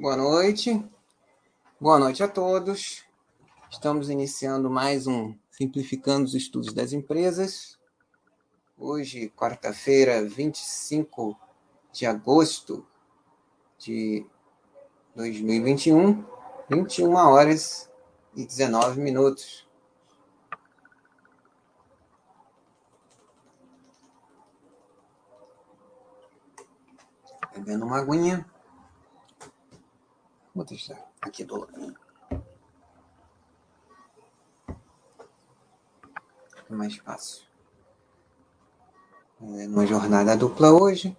Boa noite. Boa noite a todos. Estamos iniciando mais um Simplificando os Estudos das Empresas. Hoje, quarta-feira, 25 de agosto de 2021, 21 horas e 19 minutos. Bebendo uma aguinha. Vou deixar aqui do lado. Mais fácil. É uma jornada dupla hoje.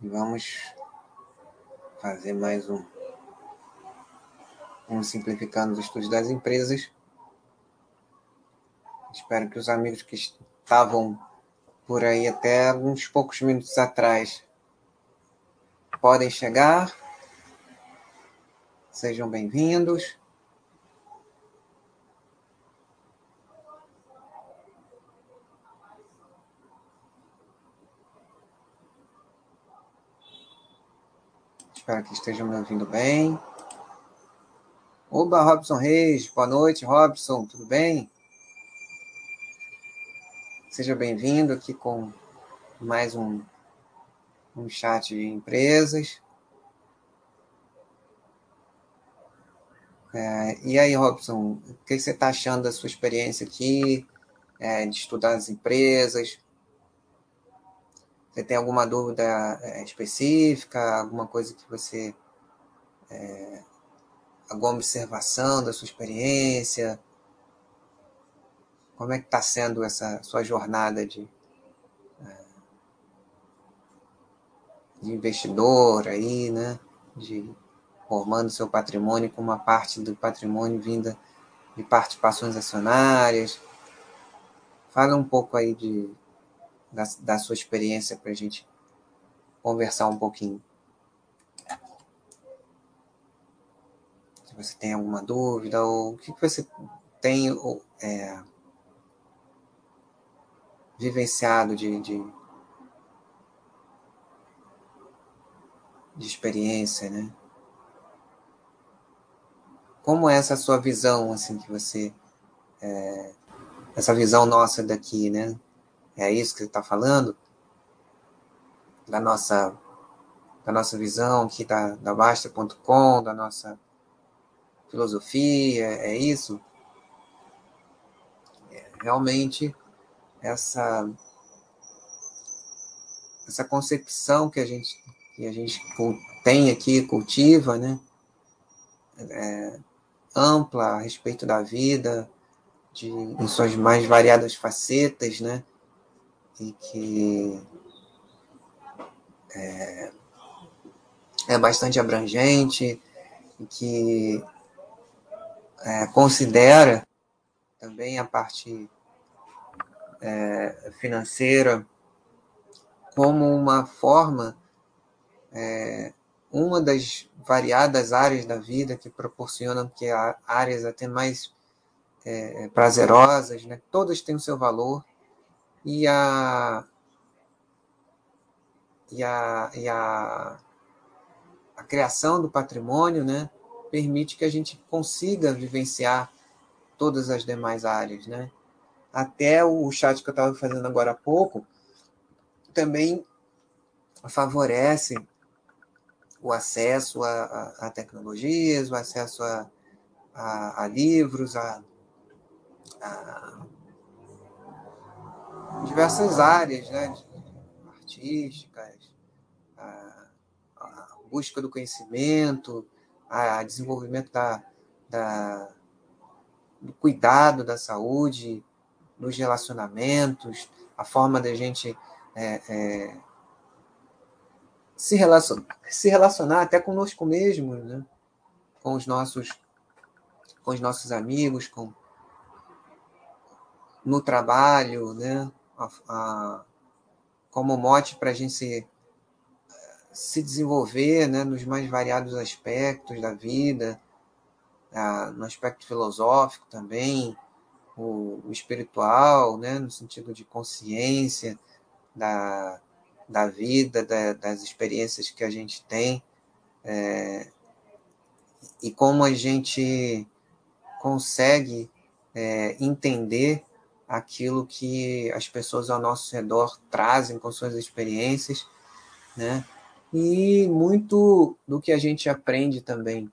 E vamos fazer mais um, um simplificando os estudos das empresas. Espero que os amigos que estavam por aí até uns poucos minutos atrás podem chegar. Sejam bem-vindos. Espero que estejam me ouvindo bem. Oba, Robson Reis. Boa noite, Robson. Tudo bem? Seja bem-vindo aqui com mais um, um chat de empresas. É, e aí, Robson, o que você está achando da sua experiência aqui, é, de estudar as empresas? Você tem alguma dúvida é, específica, alguma coisa que você. É, alguma observação da sua experiência? Como é que está sendo essa sua jornada de, é, de investidor aí, né? De formando seu patrimônio com uma parte do patrimônio vinda de participações acionárias. Fala um pouco aí de, da, da sua experiência para a gente conversar um pouquinho. Se você tem alguma dúvida, ou o que, você tem é, vivenciado de, de, de experiência, né? Como é essa sua visão, assim, que você... É, essa visão nossa daqui, né? É isso que você está falando? Da nossa, da nossa visão aqui da, da Basta.com, da nossa filosofia, é isso? É, realmente, essa, essa concepção que a gente, que a gente tem aqui, cultiva, né? É, ampla a respeito da vida, de, em suas mais variadas facetas, né? e que é, é bastante abrangente e que é, considera também a parte é, financeira como uma forma, é, uma das variadas áreas da vida que proporcionam que há áreas até mais é, prazerosas, né? todas têm o seu valor e a e a, e a, a criação do patrimônio né, permite que a gente consiga vivenciar todas as demais áreas. Né? Até o chat que eu estava fazendo agora há pouco também favorece o acesso a, a, a tecnologias, o acesso a, a, livros, a, diversas áreas, né, artísticas, a, a busca do conhecimento, a desenvolvimento da, da, do cuidado da saúde, dos relacionamentos, a forma da gente é, é, se, relacionar, se relacionar até conosco mesmo, né? com os nossos com os nossos amigos, com no trabalho, né? a, a, como mote para a gente se, se desenvolver né, nos mais variados aspectos da vida, a, no aspecto filosófico também, o, o espiritual, né, no sentido de consciência da, da vida, da, das experiências que a gente tem, é, e como a gente consegue é, entender aquilo que as pessoas ao nosso redor trazem com suas experiências, né? E muito do que a gente aprende também,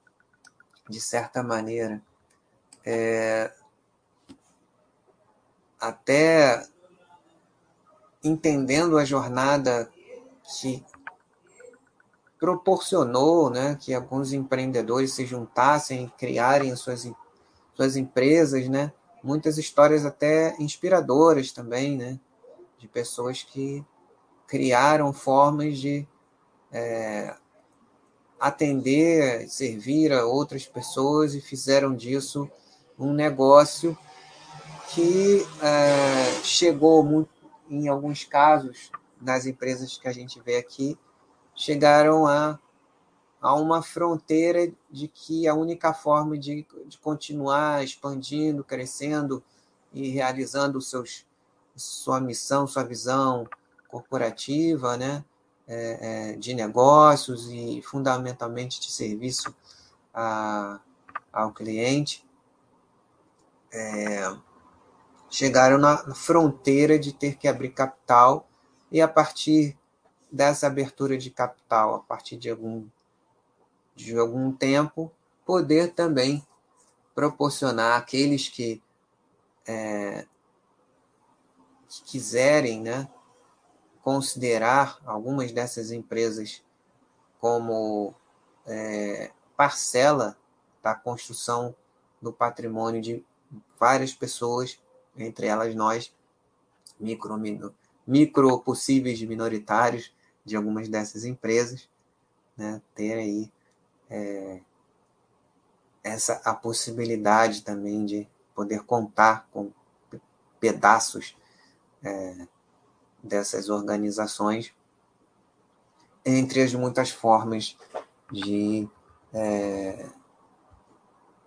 de certa maneira, é, até entendendo a jornada que proporcionou né, que alguns empreendedores se juntassem e criarem suas, suas empresas, né? muitas histórias até inspiradoras também, né? de pessoas que criaram formas de é, atender, servir a outras pessoas e fizeram disso um negócio que é, chegou muito, em alguns casos nas empresas que a gente vê aqui chegaram a, a uma fronteira de que a única forma de, de continuar expandindo, crescendo e realizando seus, sua missão, sua visão corporativa, né, é, é, de negócios e fundamentalmente de serviço a, ao cliente, é, chegaram na fronteira de ter que abrir capital e a partir dessa abertura de capital, a partir de algum, de algum tempo, poder também proporcionar àqueles que, é, que quiserem né, considerar algumas dessas empresas como é, parcela da construção do patrimônio de várias pessoas, entre elas nós, micro, micro possíveis minoritários de algumas dessas empresas, né, ter aí é, essa a possibilidade também de poder contar com pedaços é, dessas organizações entre as muitas formas de, é,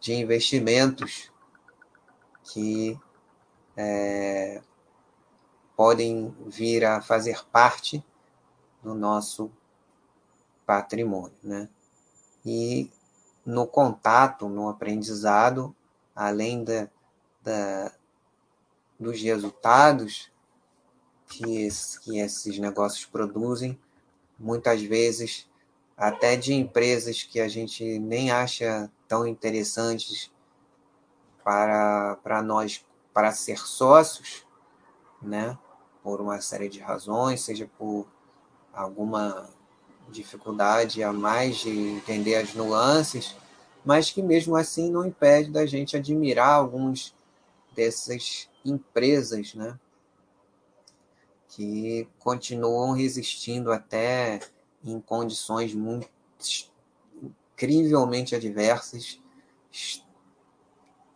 de investimentos que é, podem vir a fazer parte do nosso patrimônio, né? E no contato, no aprendizado, além da, da dos resultados que, esse, que esses negócios produzem, muitas vezes até de empresas que a gente nem acha tão interessantes para, para nós, para ser sócios, né? por uma série de razões, seja por alguma dificuldade a mais de entender as nuances, mas que mesmo assim não impede da gente admirar alguns dessas empresas, né? Que continuam resistindo até em condições muito incrivelmente adversas,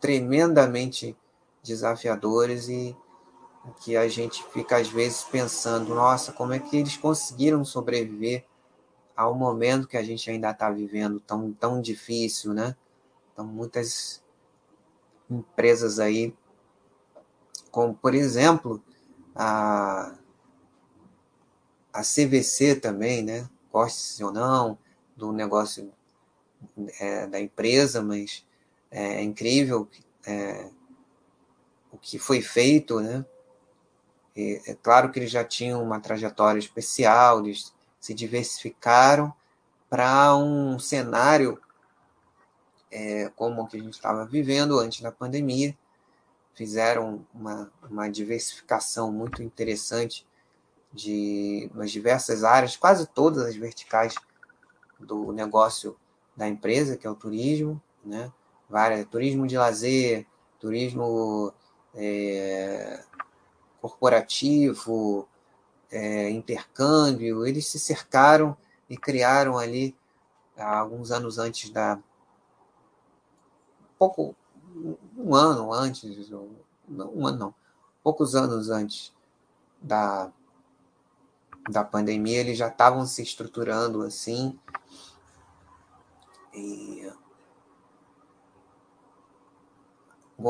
tremendamente desafiadoras e que a gente fica às vezes pensando, nossa, como é que eles conseguiram sobreviver ao momento que a gente ainda está vivendo tão, tão difícil, né? Então, muitas empresas aí, como por exemplo, a, a CVC também, né? Goste ou não do negócio é, da empresa, mas é, é incrível é, o que foi feito, né? é claro que eles já tinham uma trajetória especial, eles se diversificaram para um cenário é, como o que a gente estava vivendo antes da pandemia. Fizeram uma, uma diversificação muito interessante de nas diversas áreas, quase todas as verticais do negócio da empresa, que é o turismo, né? Várias, turismo de lazer, turismo é, corporativo, é, intercâmbio, eles se cercaram e criaram ali, alguns anos antes da. pouco. um ano antes, não, um ano não, poucos anos antes da, da pandemia, eles já estavam se estruturando assim. E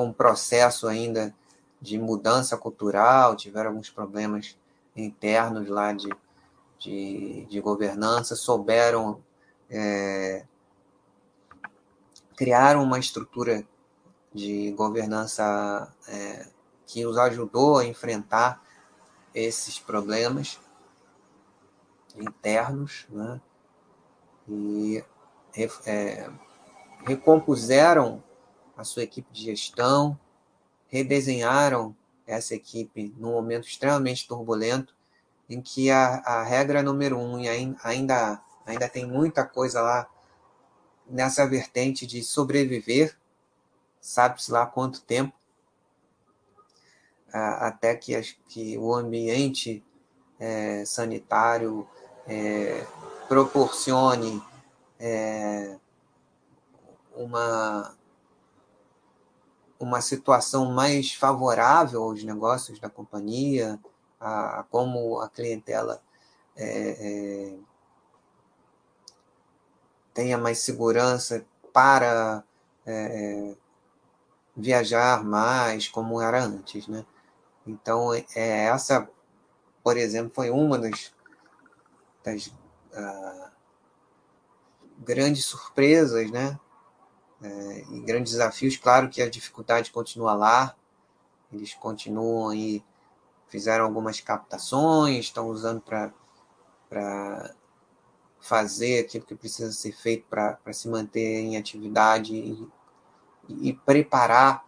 um processo ainda de mudança cultural, tiveram alguns problemas internos lá de, de, de governança, souberam é, criar uma estrutura de governança é, que os ajudou a enfrentar esses problemas internos, né? e é, recompuseram a sua equipe de gestão, redesenharam essa equipe num momento extremamente turbulento, em que a, a regra número um, e ainda, ainda tem muita coisa lá nessa vertente de sobreviver, sabe-se lá quanto tempo, até que, que o ambiente é, sanitário é, proporcione é, uma, uma situação mais favorável aos negócios da companhia, a, a como a clientela é, é, tenha mais segurança para é, viajar mais, como era antes, né? Então, é, essa, por exemplo, foi uma das, das uh, grandes surpresas, né? É, e grandes desafios. Claro que a dificuldade continua lá, eles continuam aí, fizeram algumas captações, estão usando para fazer aquilo que precisa ser feito para se manter em atividade e, e preparar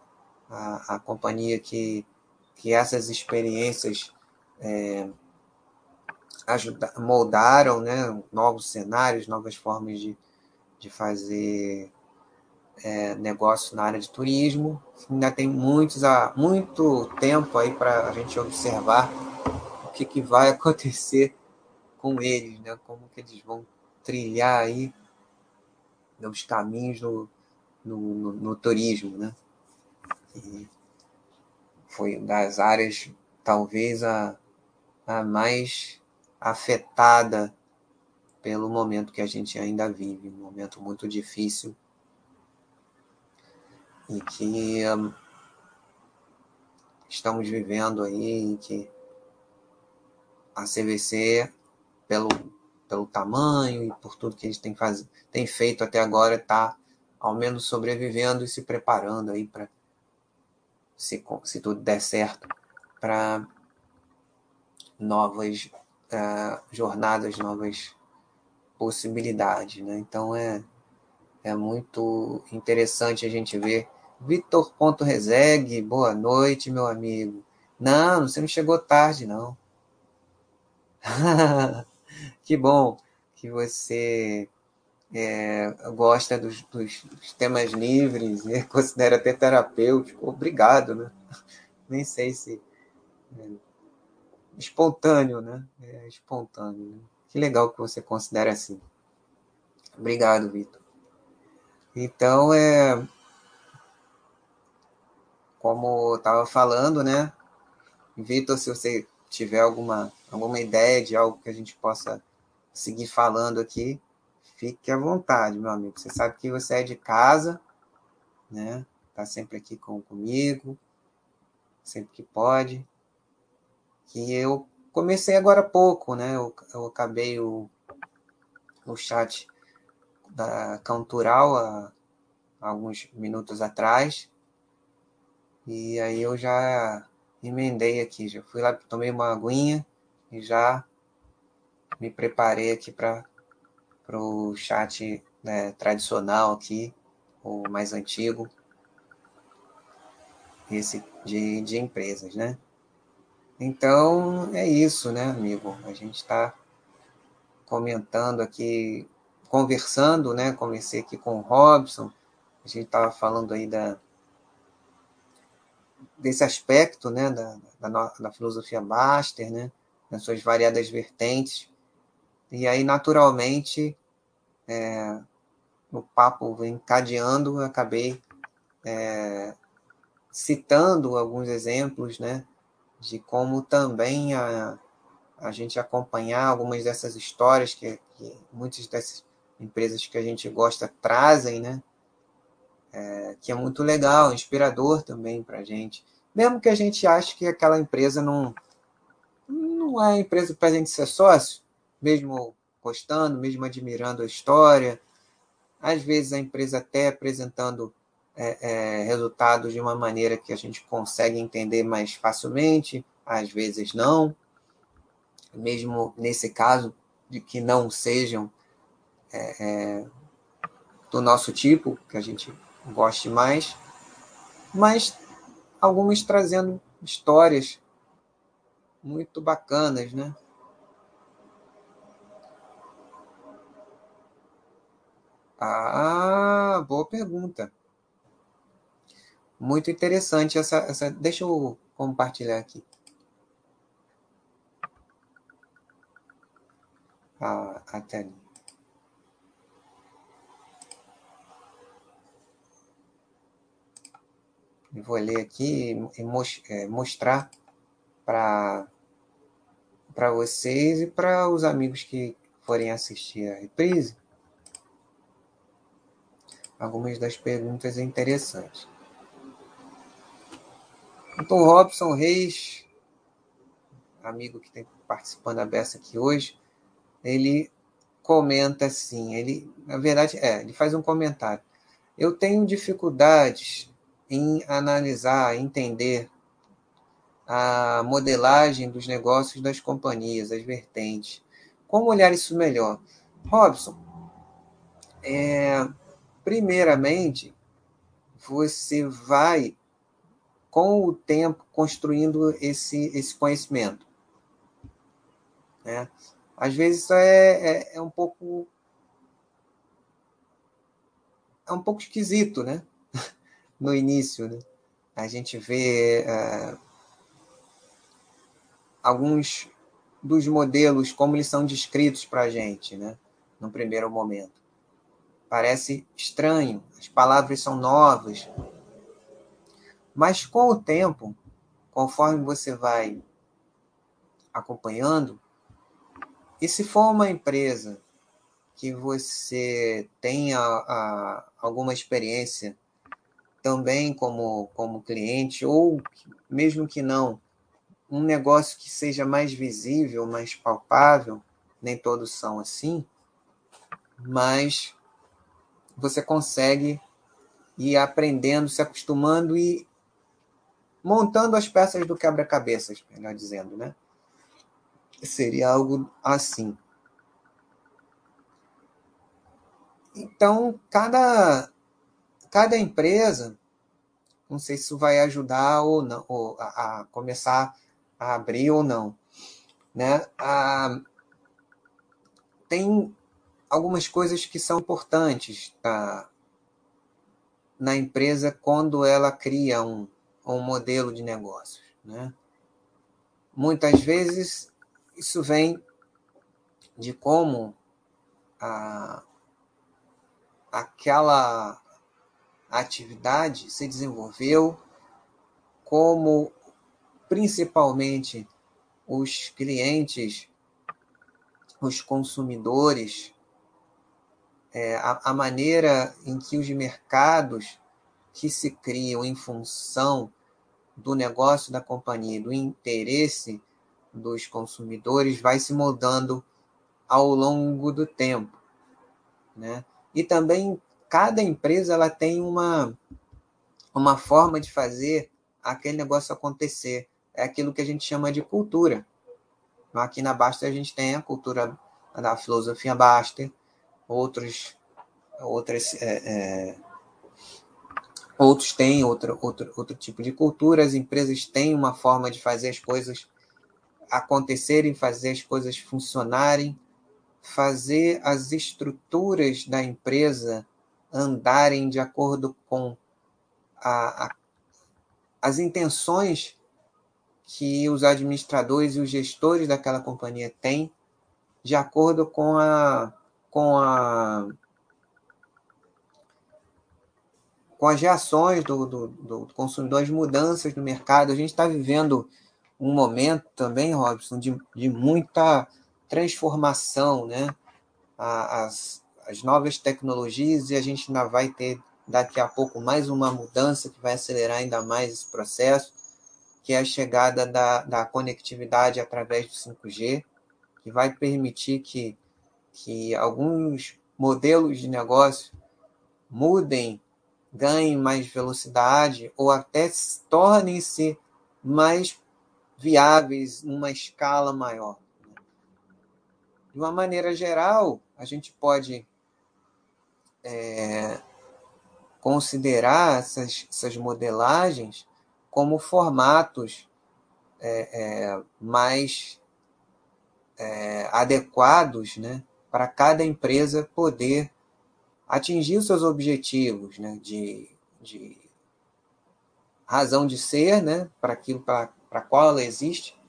a, a companhia que, que essas experiências é, ajuda, moldaram né, novos cenários, novas formas de, de fazer é, negócio na área de turismo. Ainda tem muitos, muito tempo aí para a gente observar o que, que vai acontecer com eles, né? como que eles vão trilhar aí os caminhos no, no, no, no turismo. Né? E foi das áreas talvez a, a mais afetada pelo momento que a gente ainda vive, um momento muito difícil e que estamos vivendo aí, em que a CVC, pelo, pelo tamanho e por tudo que gente tem, faz, feito até agora, está ao menos sobrevivendo e se preparando aí para, se, se tudo der certo, para novas uh, jornadas, novas possibilidades. Né? Então é, é muito interessante a gente ver. Vitor Ponto Rezegue, boa noite, meu amigo. Não, você não chegou tarde, não. que bom que você é, gosta dos, dos, dos, temas livres e considera até terapêutico. Obrigado, né? Nem sei se. É, espontâneo, né? É espontâneo. Né? Que legal que você considera assim. Obrigado, Vitor. Então, é. Como estava falando, né? Vitor, se você tiver alguma, alguma ideia de algo que a gente possa seguir falando aqui, fique à vontade, meu amigo. Você sabe que você é de casa, né? Tá sempre aqui com, comigo, sempre que pode. Que eu comecei agora há pouco, né? Eu, eu acabei o, o chat da Cantural há alguns minutos atrás. E aí eu já emendei aqui, já fui lá, tomei uma aguinha e já me preparei aqui para o chat né, tradicional aqui, o mais antigo, esse de, de empresas, né? Então, é isso, né, amigo? A gente está comentando aqui, conversando, né? Comecei aqui com o Robson, a gente estava falando aí da, desse aspecto, né, da, da, da filosofia Baster, né, nas suas variadas vertentes. E aí, naturalmente, é, o papo encadeando, acabei é, citando alguns exemplos, né, de como também a, a gente acompanhar algumas dessas histórias que, que muitas dessas empresas que a gente gosta trazem, né? É, que é muito legal, inspirador também para a gente. mesmo que a gente ache que aquela empresa não, não é empresa para a gente ser sócio, mesmo gostando, mesmo admirando a história, às vezes a empresa até apresentando é, é, resultados de uma maneira que a gente consegue entender mais facilmente, às vezes não, mesmo nesse caso de que não sejam é, é do nosso tipo, que a gente goste mais, mas algumas trazendo histórias muito bacanas, né? Ah, boa pergunta. Muito interessante essa, essa. Deixa eu compartilhar aqui. A, a telinha. Vou ler aqui e é, mostrar para para vocês e para os amigos que forem assistir a reprise algumas das perguntas interessantes. Então, Robson Reis, amigo que tem participando da beça aqui hoje, ele comenta assim, ele, na verdade, é, ele faz um comentário. Eu tenho dificuldades em analisar, entender a modelagem dos negócios das companhias, as vertentes. Como olhar isso melhor? Robson, é, primeiramente, você vai, com o tempo, construindo esse, esse conhecimento. Né? Às vezes isso é, é, é um pouco. É um pouco esquisito, né? No início, né? A gente vê uh, alguns dos modelos, como eles são descritos para a gente, né? No primeiro momento. Parece estranho, as palavras são novas. Mas com o tempo, conforme você vai acompanhando, e se for uma empresa que você tenha a, alguma experiência também como, como cliente, ou mesmo que não, um negócio que seja mais visível, mais palpável, nem todos são assim, mas você consegue ir aprendendo, se acostumando e montando as peças do quebra-cabeças, melhor dizendo, né? Seria algo assim. Então, cada cada empresa, não sei se isso vai ajudar ou não, ou a, a começar a abrir ou não, né? A, tem algumas coisas que são importantes tá, na empresa quando ela cria um, um modelo de negócios, né? Muitas vezes isso vem de como a, aquela a atividade se desenvolveu, como principalmente os clientes, os consumidores, é, a, a maneira em que os mercados que se criam em função do negócio da companhia, do interesse dos consumidores, vai se moldando ao longo do tempo. Né? E também cada empresa ela tem uma, uma forma de fazer aquele negócio acontecer. É aquilo que a gente chama de cultura. Aqui na Baster a gente tem a cultura da filosofia Baster, outros, outras, é, é, outros têm outro, outro, outro tipo de cultura, as empresas têm uma forma de fazer as coisas acontecerem, fazer as coisas funcionarem, fazer as estruturas da empresa andarem de acordo com a, a, as intenções que os administradores e os gestores daquela companhia têm, de acordo com a com a com as reações do, do, do consumidor, as mudanças no mercado. A gente está vivendo um momento também, Robson, de, de muita transformação, né? As, as novas tecnologias e a gente ainda vai ter daqui a pouco mais uma mudança que vai acelerar ainda mais esse processo. que é a chegada da, da conectividade através do 5G, que vai permitir que, que alguns modelos de negócio mudem, ganhem mais velocidade ou até tornem-se mais viáveis numa escala maior. De uma maneira geral, a gente pode é, considerar essas, essas modelagens como formatos é, é, mais é, adequados né, para cada empresa poder atingir os seus objetivos né, de, de razão de ser, né, para aquilo para, qual ela existe,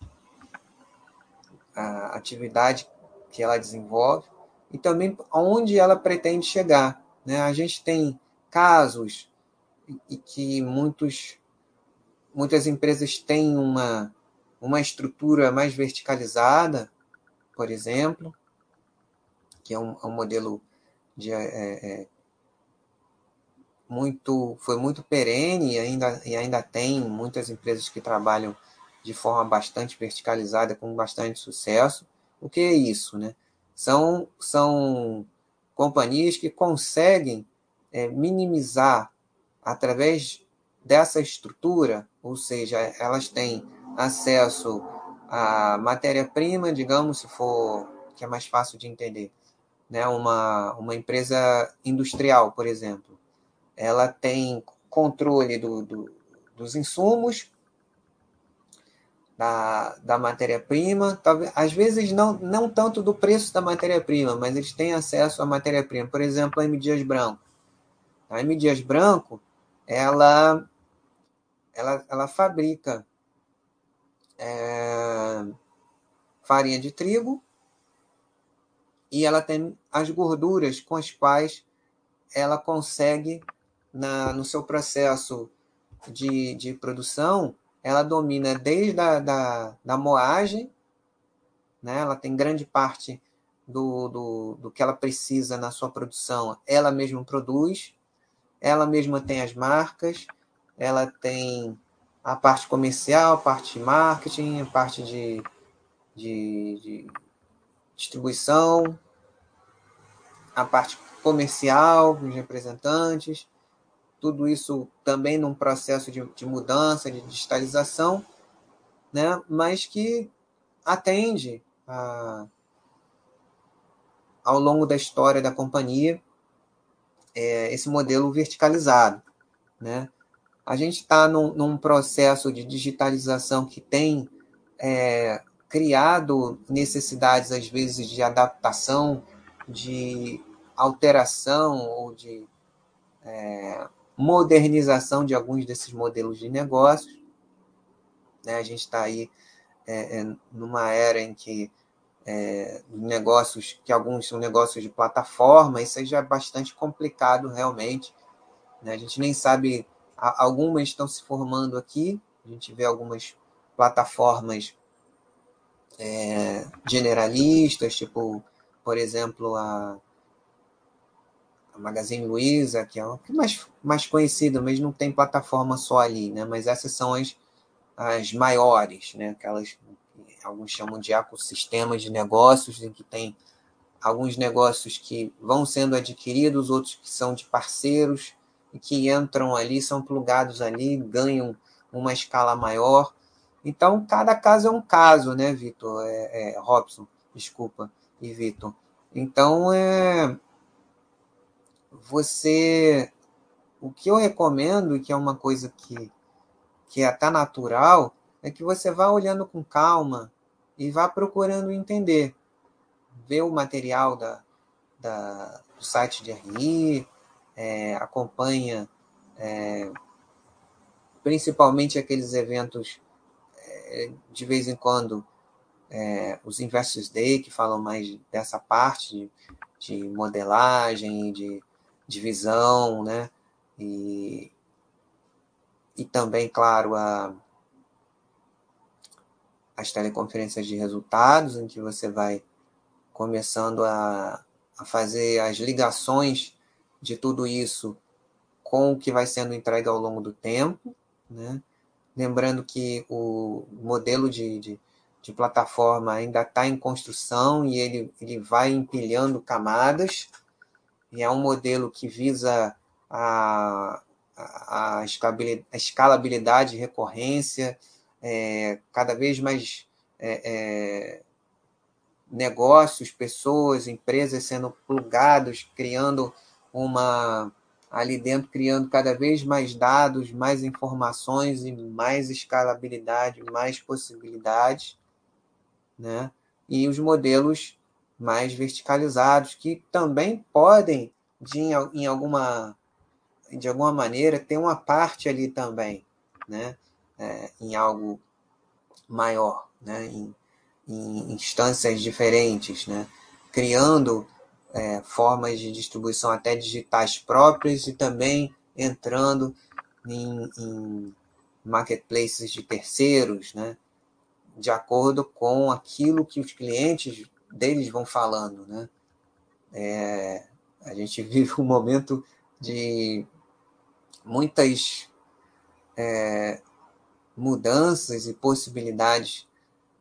a atividade que ela desenvolve e também onde ela pretende chegar. Né? A gente tem casos e que muitos, muitas empresas têm uma, uma estrutura mais verticalizada, por exemplo, que é um, é um modelo de, é, é, muito foi muito perene e ainda, e ainda tem muitas empresas que trabalham de forma bastante verticalizada com bastante sucesso. O que é isso, né? São, são companhias que conseguem é, minimizar através dessa estrutura, ou seja, elas têm acesso à matéria-prima, digamos, se for que é mais fácil de entender, né? Uma, uma empresa industrial, por exemplo, ela tem controle do, do dos insumos, da, da matéria-prima, às vezes não, não tanto do preço da matéria-prima, mas eles têm acesso à matéria-prima. Por exemplo, a M. Dias Branco. A M. Dias Branco, ela, ela, ela fabrica é, farinha de trigo e ela tem as gorduras com as quais ela consegue, na, no seu processo de, de produção, ela domina desde a da, da moagem, né? ela tem grande parte do, do, do que ela precisa na sua produção, ela mesma produz, ela mesma tem as marcas, ela tem a parte comercial, a parte de marketing, a parte de, de, de distribuição, a parte comercial, os representantes, tudo isso também num processo de, de mudança, de digitalização, né? mas que atende a, ao longo da história da companhia é, esse modelo verticalizado. Né? A gente está num, num, processo de digitalização que tem é, criado necessidades, às vezes, de adaptação, de alteração ou de é, modernização de alguns desses modelos de negócios. Né? A gente está aí é, é, numa era em que é, negócios, que alguns são negócios de plataforma, isso aí já é bastante complicado realmente. Né? A gente nem sabe, algumas estão se formando aqui, a gente vê algumas plataformas é, generalistas, tipo, por exemplo, a a Magazine Luiza, que é o mais, mais conhecido, mas não tem plataforma só ali, né? Mas essas são as, as maiores, né? Aquelas alguns chamam de ecossistemas de negócios, em que tem alguns negócios que vão sendo adquiridos, outros que são de parceiros e que entram ali, são plugados ali, ganham uma escala maior. Então, cada caso é um caso, né, Vitor? É, é, Robson, desculpa, e Vitor. Então, é, você. O que eu recomendo, que é uma coisa que, que é até natural, é que você vá olhando com calma e vá procurando entender. Ver o material da, da, do site de RI, é, acompanha é, principalmente aqueles eventos é, de vez em quando é, os Investors Day, que falam mais dessa parte de, de modelagem, de divisão, né? E, e também, claro, a, as teleconferências de resultados, em que você vai começando a, a fazer as ligações de tudo isso com o que vai sendo entregue ao longo do tempo, né? lembrando que o modelo de, de, de plataforma ainda está em construção e ele, ele vai empilhando camadas, e é um modelo que visa a, a, a escalabilidade recorrência, é, cada vez mais é, é, negócios, pessoas, empresas sendo plugados, criando uma ali dentro, criando cada vez mais dados, mais informações e mais escalabilidade, mais possibilidades, né? E os modelos mais verticalizados que também podem de em alguma de alguma maneira ter uma parte ali também, né? É, em algo maior, né? Em, em instâncias diferentes, né? criando é, formas de distribuição até digitais próprias e também entrando em, em marketplaces de terceiros, né? de acordo com aquilo que os clientes deles vão falando. Né? É, a gente vive um momento de muitas é, mudanças e possibilidades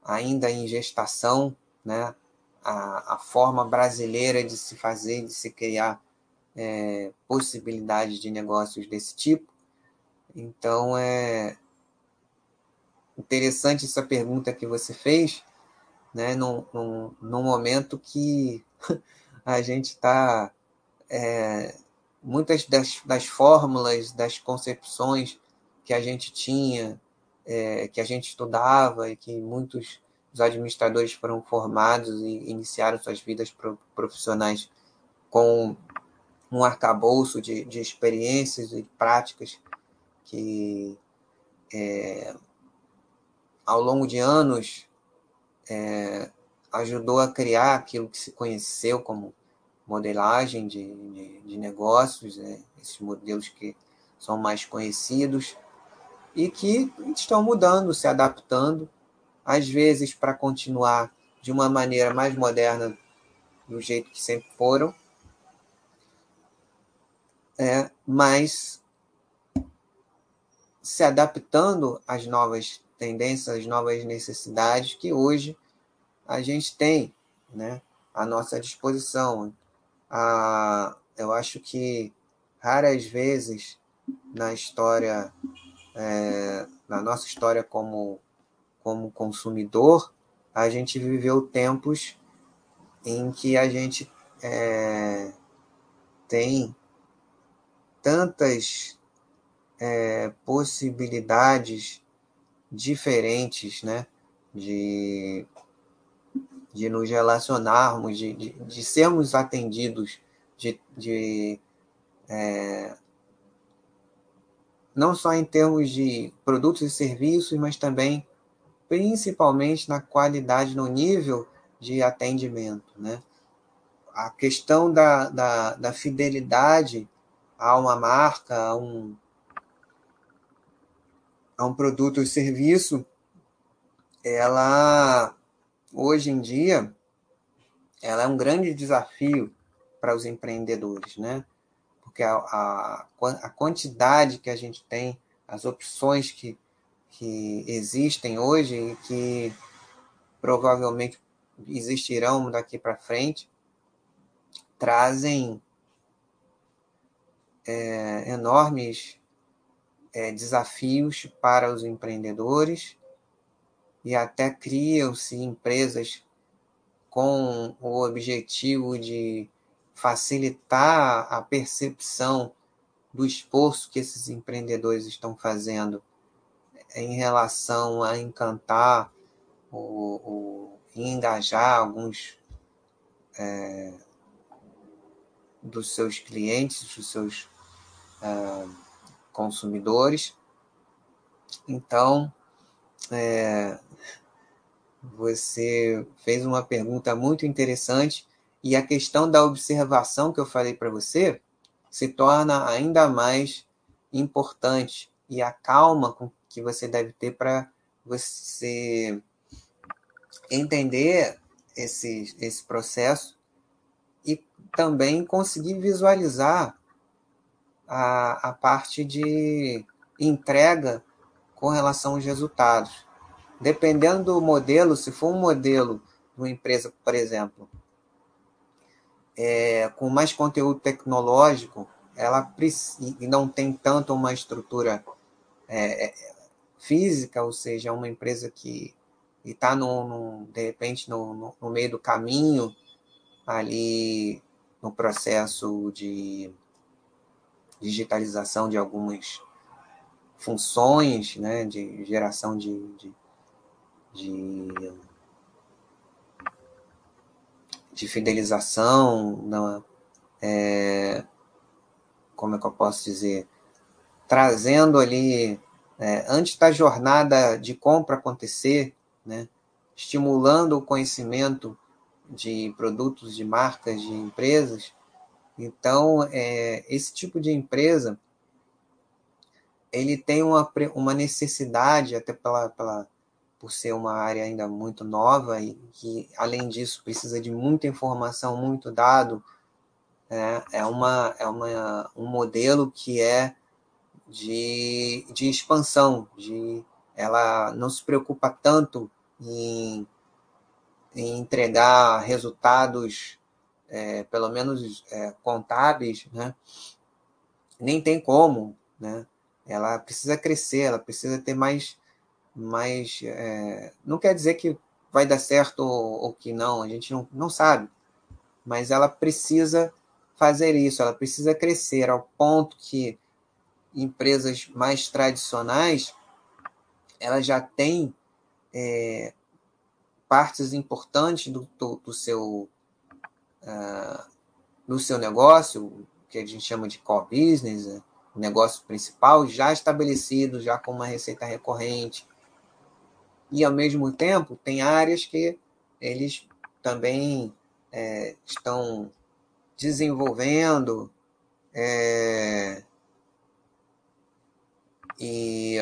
ainda em gestação, né? A, a forma brasileira de se fazer, de se criar é, possibilidades de negócios desse tipo. Então, é interessante essa pergunta que você fez, né? Num, num, num momento que a gente está. É, muitas das, das fórmulas, das concepções que a gente tinha é, que a gente estudava e que muitos dos administradores foram formados e iniciaram suas vidas profissionais com um arcabouço de, de experiências e práticas que, é, ao longo de anos, é, ajudou a criar aquilo que se conheceu como modelagem de, de, de negócios, né? esses modelos que são mais conhecidos, e que estão mudando, se adaptando, às vezes para continuar de uma maneira mais moderna do jeito que sempre foram, é, mas se adaptando às novas tendências, novas necessidades que hoje a gente tem né, à nossa disposição. Ah, eu acho que raras vezes na história é, na nossa história como, como consumidor, a gente viveu tempos em que a gente é, tem tantas é, possibilidades diferentes, né? De, de nos relacionarmos, de, de, de sermos atendidos, de, de é, não só em termos de produtos e serviços, mas também, principalmente, na qualidade, no nível de atendimento. Né? A questão da, da, da fidelidade a uma marca, a um, a um produto ou serviço, ela, hoje em dia, ela é um grande desafio para os empreendedores, né? porque a, a, a quantidade que a gente tem, as opções que, que existem hoje e que provavelmente existirão daqui para frente, trazem é, enormes é, desafios para os empreendedores e até criam-se empresas com o objetivo de facilitar a percepção do esforço que esses empreendedores estão fazendo em relação a encantar ou, engajar alguns é, dos seus clientes, dos seus é, consumidores. Então, é, você fez uma pergunta muito interessante e a questão da observação que eu falei para você se torna ainda mais importante. E a calma que você deve ter para você entender esse, esse processo e também conseguir visualizar a, a parte de entrega com relação aos resultados. Dependendo do modelo, se for um modelo de uma empresa, por exemplo, é, com mais conteúdo tecnológico, ela e não tem tanto uma estrutura é, física, ou seja, uma empresa que está, de repente, no, no, no, meio do caminho, ali no processo de digitalização de algumas funções, né, de geração de, de, de, de fidelização, na, é, como é que eu posso dizer, trazendo ali, é, antes da jornada de compra acontecer, né, estimulando o conhecimento de produtos, de marcas, de empresas. Então, é, esse tipo de empresa, ele tem uma, uma necessidade, até pela, pela, por ser uma área ainda muito nova e que, além disso, precisa de muita informação, muito dado, é, é, uma, é uma, um modelo que é de, de expansão, de ela não se preocupa tanto em, em entregar resultados, é, pelo menos é, contábeis, né? nem tem como, né? Ela precisa crescer, ela precisa ter mais, mais, é, não quer dizer que vai dar certo ou, ou que não, a gente não, não sabe, mas ela precisa fazer isso, ela precisa crescer ao ponto que empresas mais tradicionais ela já tem é, partes importantes do, do, do seu uh, do seu negócio, que a gente chama de core business, né? o negócio principal, já estabelecido, já com uma receita recorrente. E, ao mesmo tempo, tem áreas que eles também é, estão desenvolvendo é, e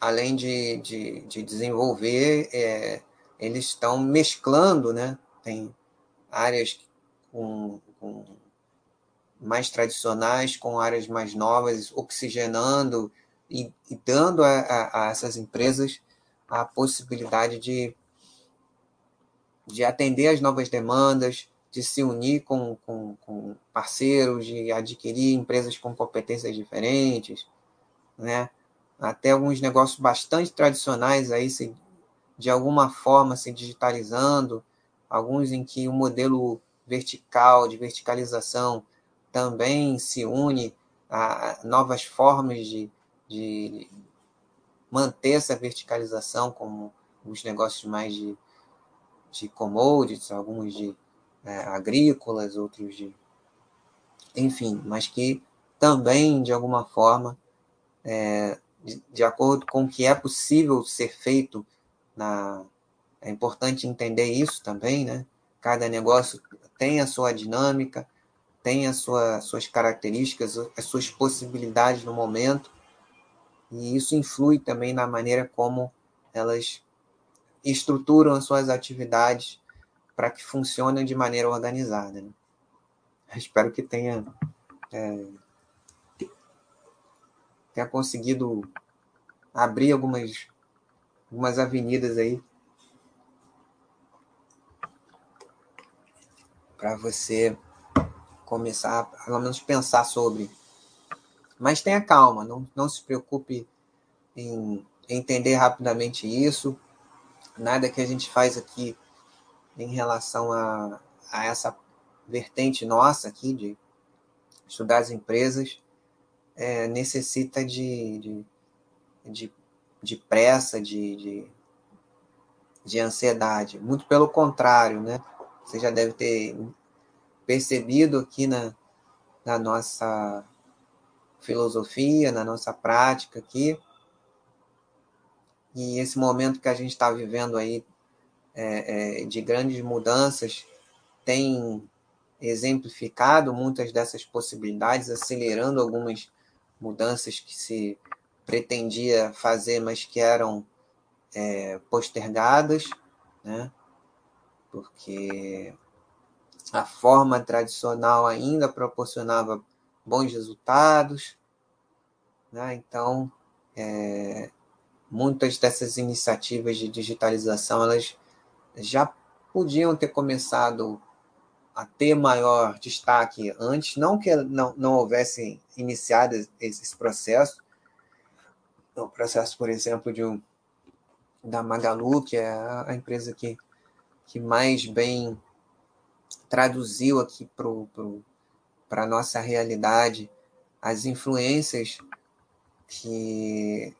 além de, de, de desenvolver, é, eles estão mesclando, né? Tem áreas com, com mais tradicionais com áreas mais novas, oxigenando e, e dando a, a, a, essas empresas a possibilidade de, de atender as novas demandas, de se unir com, com, com parceiros, de adquirir empresas com competências diferentes, né? até alguns negócios bastante tradicionais aí se, de alguma forma se digitalizando, alguns em que o modelo vertical, de verticalização, também se une a novas formas de, de manter essa verticalização, como os negócios mais de, de commodities, alguns de é, agrícolas, outros de. Enfim, mas que também, de alguma forma, é, de, de acordo com o que é possível ser feito na. É importante entender isso também, né? Cada negócio tem a sua dinâmica, tem as sua, suas características, as suas possibilidades no momento, e isso influi também na maneira como elas estruturam as suas atividades para que funcionem de maneira organizada. Né? Espero que tenha, é, tenha conseguido abrir algumas, algumas avenidas aí para você começar a pelo menos pensar sobre. Mas tenha calma, não, não se preocupe em entender rapidamente isso. Nada que a gente faz aqui em relação a, a essa vertente nossa aqui de estudar as empresas é, necessita de, de, de, de pressa, de, de, de ansiedade. Muito pelo contrário, né? Você já deve ter percebido aqui na, na nossa filosofia, na nossa prática aqui. E esse momento que a gente está vivendo aí é, é, de grandes mudanças tem exemplificado muitas dessas possibilidades, acelerando algumas mudanças que se pretendia fazer, mas que eram é, postergadas, né? porque a forma tradicional ainda proporcionava bons resultados, Né? Então, é, muitas dessas iniciativas de digitalização elas já podiam ter começado a ter maior destaque antes, não que não, não houvessem iniciado esse processo, o processo, por exemplo, de um, da Magalu, que é a empresa que, que mais bem traduziu aqui para a nossa realidade as influências que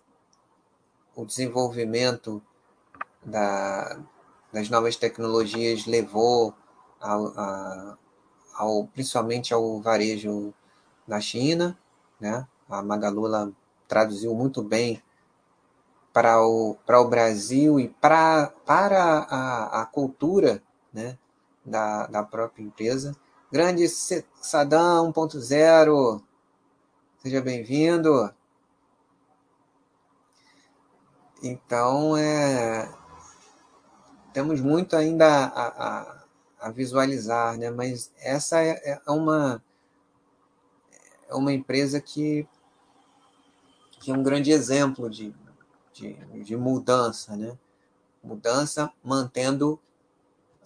o desenvolvimento da, das novas tecnologias levou ao, a, ao, principalmente ao varejo na China, né? A Magalu traduziu muito bem para o, para o Brasil e para, para a, a cultura né? da, da própria empresa. Grande Sadam 1.0, seja bem-vindo. Então, é, temos muito ainda a, a, a visualizar, né? mas essa é, é, uma, é uma empresa que, que é um grande exemplo de, de, de mudança, né? mudança mantendo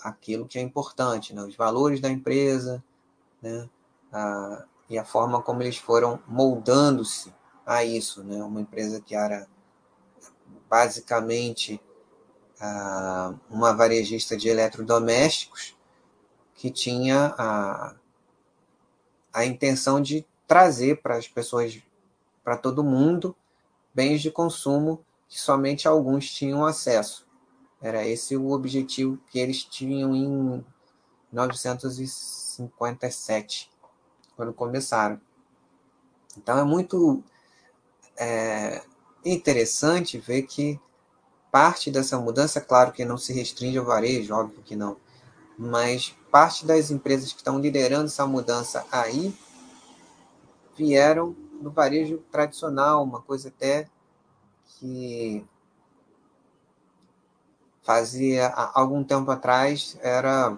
aquilo que é importante, né? os valores da empresa né? a, e a forma como eles foram moldando-se a isso. Né? Uma empresa que era basicamente uma varejista de eletrodomésticos que tinha a, a intenção de trazer para as pessoas, para todo mundo, bens de consumo que somente alguns tinham acesso. Era esse o objetivo que eles tinham em 1957, quando começaram. Então é muito é, interessante ver que parte dessa mudança, claro que não se restringe ao varejo, óbvio que não, mas parte das empresas que estão liderando essa mudança aí vieram do varejo tradicional, uma coisa até que fazia algum tempo atrás era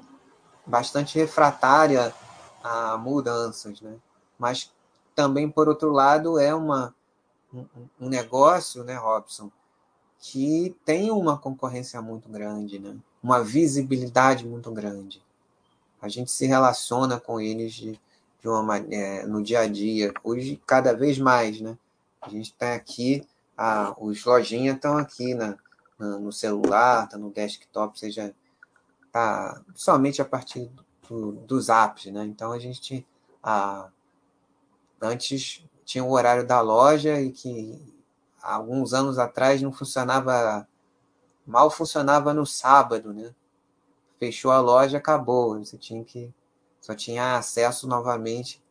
bastante refratária a mudanças, né? Mas também por outro lado é uma um, negócio, né, Robson, que tem uma concorrência muito grande, né? uma visibilidade muito grande. A gente se relaciona com eles de, de uma maneira, no dia a dia, hoje cada vez mais, né? A gente está aqui, a, os lojinhas estão aqui na, na, no celular, está no desktop, seja tá somente a partir do, dos apps, né? Então a gente a, antes tinha o horário da loja e que alguns anos atrás não funcionava, mal funcionava no sábado, né? Fechou a loja, acabou. Você tinha que só tinha acesso novamente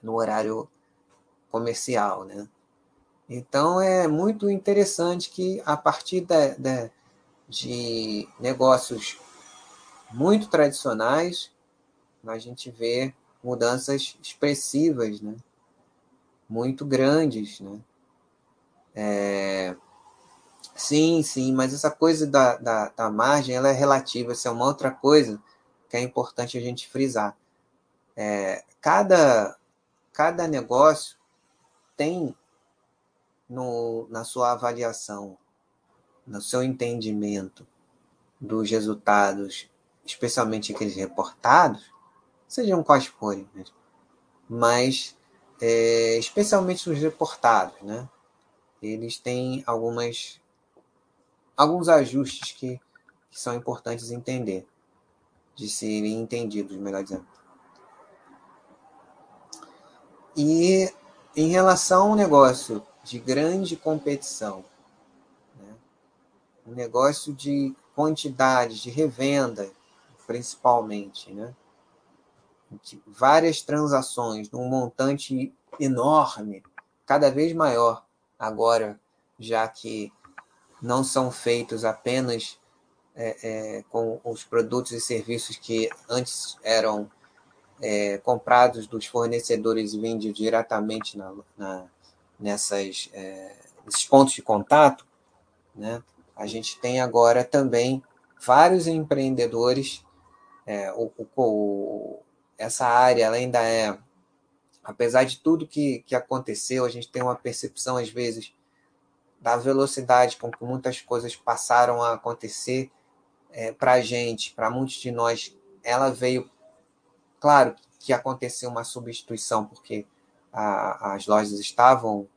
no horário comercial, né? Então é muito interessante que a partir de, de, negócios muito tradicionais a gente vê mudanças expressivas, né? muito grandes, né? É... Sim, sim, mas essa coisa da, da, da margem ela é relativa, essa é uma outra coisa que é importante a gente frisar. É, cada, cada negócio tem no, na sua avaliação, no seu entendimento dos resultados, especialmente aqueles reportados, sejam quais forem, mas é, especialmente os reportados, né? Eles têm algumas alguns ajustes que, que são importantes entender, de serem entendidos, melhor dizendo. E em relação a um negócio de grande competição, né? um negócio de quantidade, de revenda, principalmente, né? várias transações num montante enorme, cada vez maior agora, já que não são feitos apenas é, é, com os produtos e serviços que antes eram é, comprados dos fornecedores e vendidos diretamente na, na, nessas, é, nesses pontos de contato, né? a gente tem agora também vários empreendedores. É, o, o, essa área ainda é apesar de tudo que, que aconteceu, a gente tem uma percepção, às vezes, da velocidade com que muitas coisas passaram a acontecer é, para a gente, para muitos de nós. Ela veio, claro que aconteceu uma substituição, porque a, as lojas estavam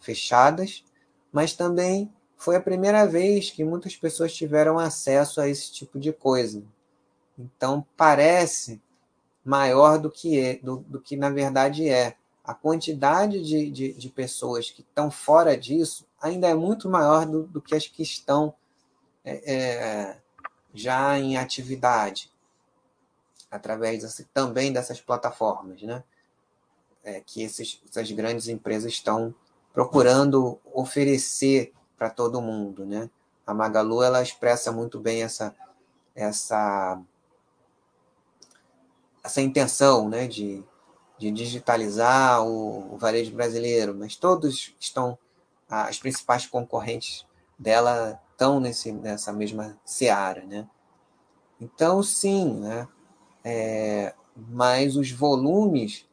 fechadas, mas também foi a primeira vez que muitas pessoas tiveram acesso a esse tipo de coisa. Então, parece maior do que é, do, do que na verdade é. A quantidade de, de, de, pessoas que estão fora disso ainda é muito maior do, do que as que estão é, é, já em atividade, através desse, também dessas plataformas, né? É, que esses, essas grandes empresas estão procurando oferecer para todo mundo, né? A Magalu ela expressa muito bem essa essa essa intenção, né, de, de digitalizar o, o varejo brasileiro, mas todos estão as principais concorrentes dela estão nesse, nessa mesma seara, né? Então, sim, né? É, mas os volumes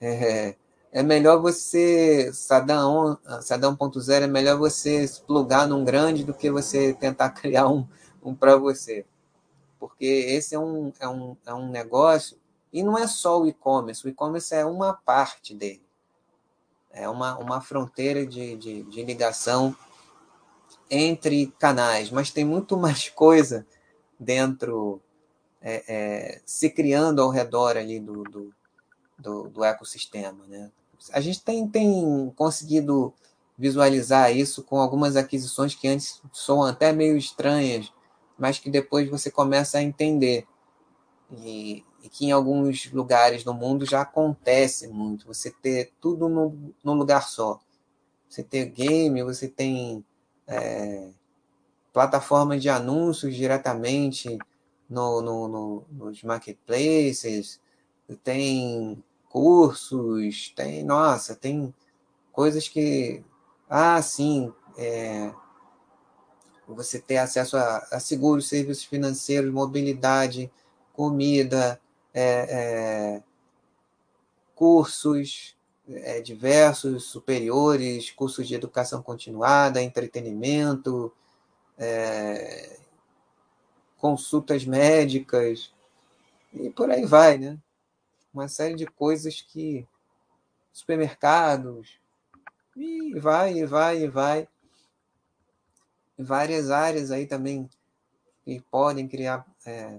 é, é melhor você, Sadam, Sadam 1.0, é melhor você plugar num grande do que você tentar criar um, um para você. Porque esse é um, é, um, é um negócio, e não é só o e-commerce, o e-commerce é uma parte dele. É uma, uma fronteira de, de, de ligação entre canais, mas tem muito mais coisa dentro, é, é, se criando ao redor ali do, do, do, do ecossistema. Né? A gente tem, tem conseguido visualizar isso com algumas aquisições que antes são até meio estranhas, mas que depois você começa a entender. E, e que em alguns lugares do mundo já acontece muito. Você ter tudo no lugar só. Você ter game, você tem é, plataformas de anúncios diretamente no, no, no, nos marketplaces, tem cursos, tem, nossa, tem coisas que, ah, sim, é, você ter acesso a, a, seguros, serviços financeiros, mobilidade, comida, é, é, cursos é, diversos, superiores, cursos de educação continuada, entretenimento, é, consultas médicas, e por aí vai, né? uma série de coisas que supermercados e vai e vai e vai várias áreas aí também que podem criar é,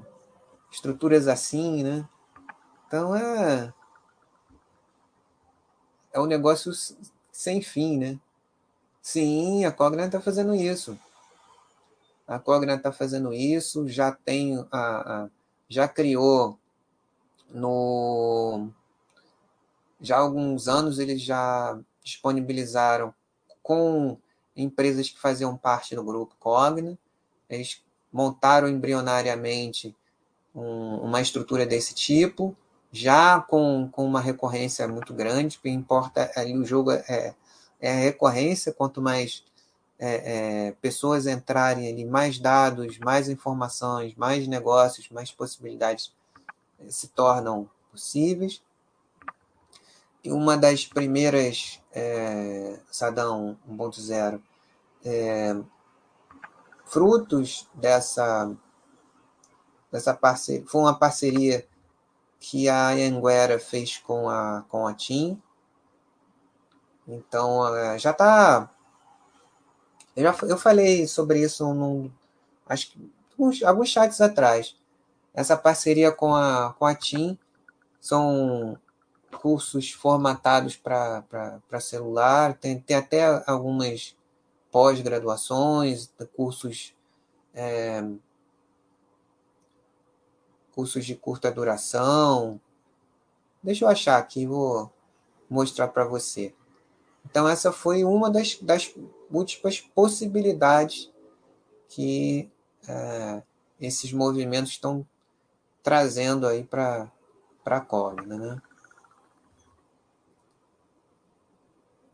estruturas assim, né? Então é é um negócio sem fim, né? Sim, a Cogna está fazendo isso. A Cogna está fazendo isso, já tem a, a já criou no já há alguns anos eles já disponibilizaram com empresas que faziam parte do grupo Cogna, eles montaram embrionariamente um, uma estrutura desse tipo, já com, com uma recorrência muito grande, porque importa ali o jogo é, é a recorrência, quanto mais é, é, pessoas entrarem ali, mais dados, mais informações, mais negócios, mais possibilidades se tornam possíveis. E uma das primeiras, é, Sadão 1.0, é, frutos dessa, dessa parceria, foi uma parceria que a Anguera fez com a, com a TIM. Então, é, já está. Eu, já, eu falei sobre isso num, acho que uns, alguns chats atrás. Essa parceria com a, com a TIM são cursos formatados para celular, tem, tem até algumas pós-graduações, cursos é, cursos de curta duração. Deixa eu achar aqui, vou mostrar para você. Então, essa foi uma das, das múltiplas possibilidades que é, esses movimentos estão trazendo aí para a Cogna, né?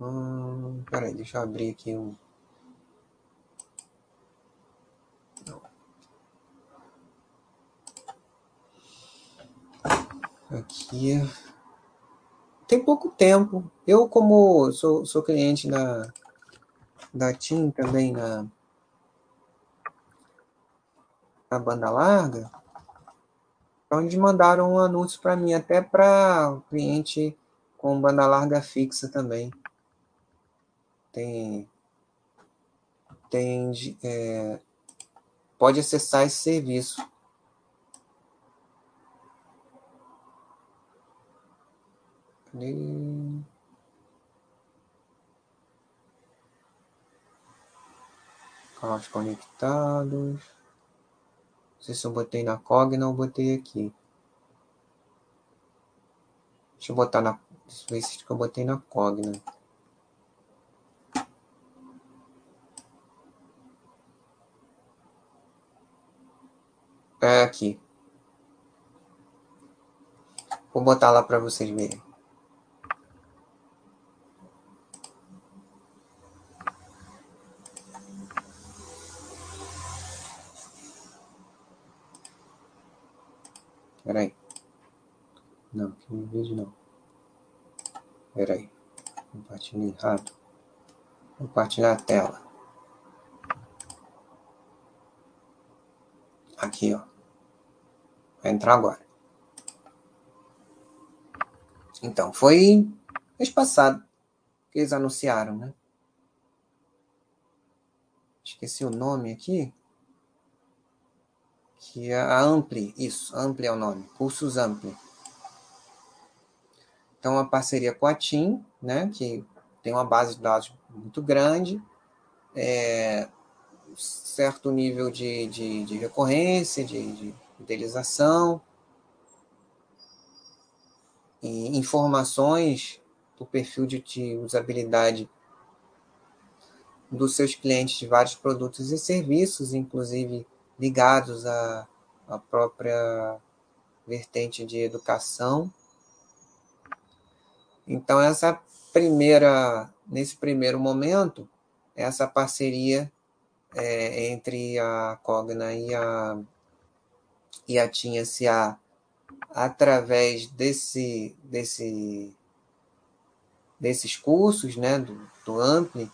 Hum, peraí, deixa eu abrir aqui um. Aqui. tem pouco tempo. Eu, como sou, sou cliente da, da TIM também na, na banda larga, então eles mandaram um anúncio para mim, até para cliente com banda larga fixa também. Tem. Tem. É, pode acessar esse serviço. E... Carros conectados. Não sei se eu botei na Cogna ou botei aqui. Deixa eu botar na. Deixa eu ver se eu botei na Cogna. É aqui. Vou botar lá para vocês verem. Peraí. Não, aqui não vejo não. Peraí. Compartilhei errado. Compartilhar a tela. Aqui, ó. Vai entrar agora. Então, foi mês passado que eles anunciaram, né? Esqueci o nome aqui que é a Ampli, isso, Ampli é o nome, Cursos Ampli. Então, a parceria com a TIM, né, que tem uma base de dados muito grande, é, certo nível de, de, de recorrência, de, de e informações do perfil de, de usabilidade dos seus clientes de vários produtos e serviços, inclusive ligados à, à própria vertente de educação. Então, essa primeira, nesse primeiro momento, essa parceria é, entre a Cogna e a, e a TIM SA, através desse, desse, desses cursos, né, do, do Ampli,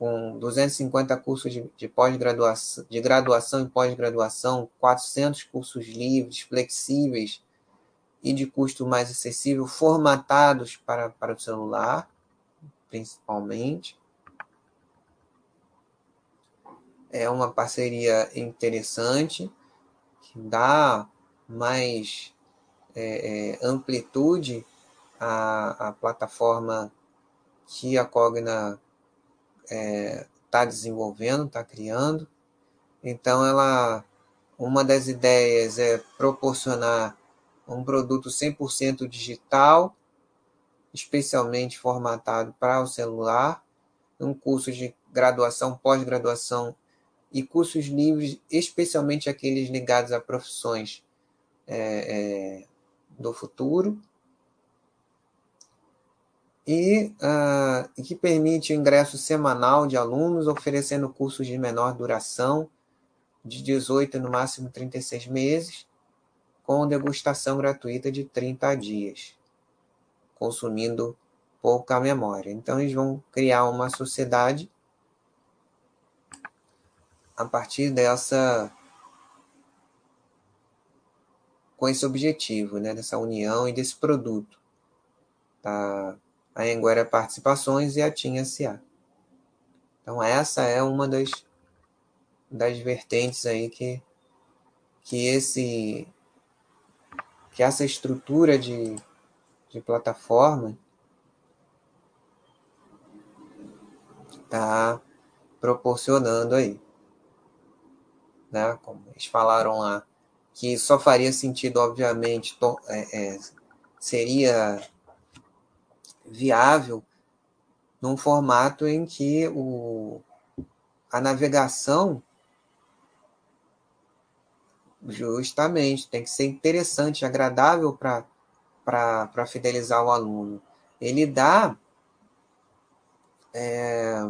com 250 cursos de, de pós-graduação, de graduação e pós-graduação, 400 cursos livres, flexíveis e de custo mais acessível, formatados para, para o celular, principalmente. É uma parceria interessante, que dá mais é, é, amplitude à, à plataforma que a Cogna está é, desenvolvendo, está criando. Então, ela, uma das ideias é proporcionar um produto 100% digital, especialmente formatado para o celular, um curso de graduação, pós-graduação e cursos livres, especialmente aqueles ligados a profissões é, é, do futuro e uh, que permite o ingresso semanal de alunos, oferecendo cursos de menor duração, de 18 no máximo 36 meses, com degustação gratuita de 30 dias, consumindo pouca memória. Então, eles vão criar uma sociedade a partir dessa com esse objetivo, né, dessa união e desse produto. Tá? A Anguera Participações e a TIM SA. Então essa é uma das, das vertentes aí que, que esse que essa estrutura de, de plataforma está proporcionando aí. Né? Como eles falaram lá, que só faria sentido, obviamente, é, é, seria viável num formato em que o, a navegação justamente tem que ser interessante, agradável para fidelizar o aluno. Ele dá é,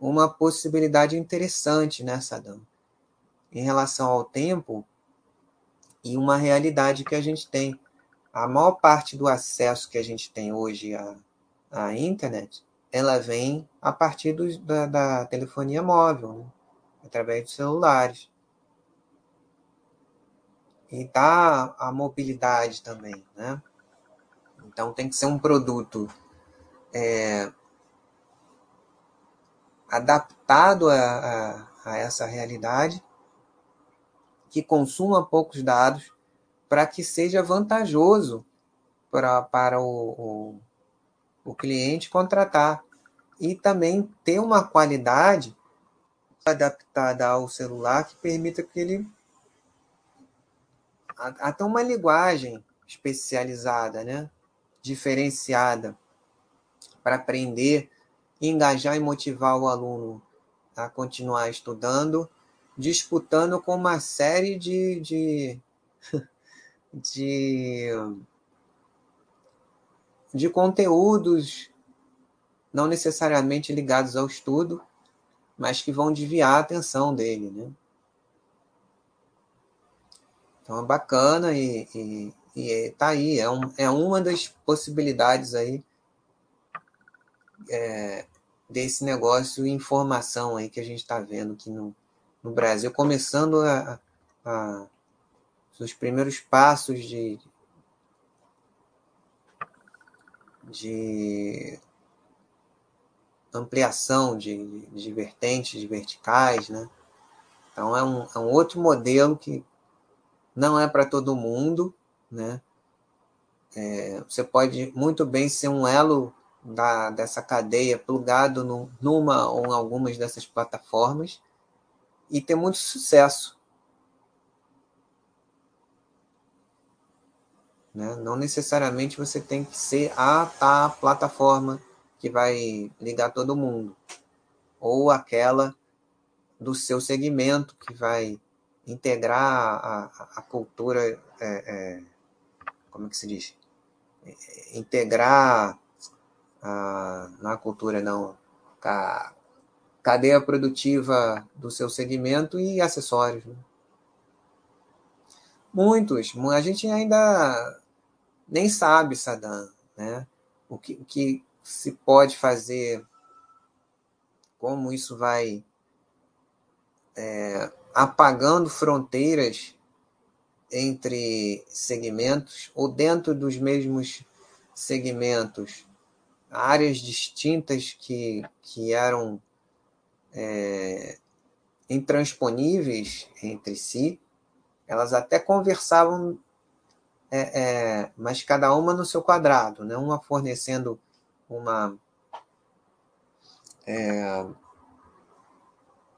uma possibilidade interessante né, em relação ao tempo e uma realidade que a gente tem a maior parte do acesso que a gente tem hoje à, à internet, ela vem a partir do, da, da, telefonia móvel, né? através dos celulares. E tá a mobilidade também, né? Então tem que ser um produto é, adaptado a, a, a essa realidade, que consuma poucos dados, para que seja vantajoso para, para o, o, o cliente contratar. E também ter uma qualidade adaptada ao celular que permita que ele até uma linguagem especializada, né? diferenciada para aprender, engajar e motivar o aluno a continuar estudando, disputando com uma série de, de, de, de conteúdos não necessariamente ligados ao estudo, mas que vão desviar a atenção dele, né? Então é bacana e, e, e tá aí, é, um, é uma das possibilidades aí é, desse negócio informação aí que a gente está vendo aqui no, no Brasil, começando a, a, os primeiros passos de, de ampliação de, de vertentes, de verticais, né? Então é um, é um outro modelo que não é para todo mundo, né? É, você pode muito bem ser um elo da, dessa cadeia plugado no, numa ou em algumas dessas plataformas e ter muito sucesso. Né? Não necessariamente você tem que ser a tá, plataforma que vai ligar todo mundo, ou aquela do seu segmento que vai integrar a, a cultura, é, é, como é que se diz? É, integrar a, na cultura, não, a cadeia produtiva do seu segmento e acessórios. Né? Muitos, a gente ainda nem sabe, Sadam, né? o, que, o que se pode fazer, como isso vai é, apagando fronteiras entre segmentos ou dentro dos mesmos segmentos, áreas distintas que, que eram é, intransponíveis entre si, elas até conversavam, é, é, mas cada uma no seu quadrado, né? uma fornecendo uma é,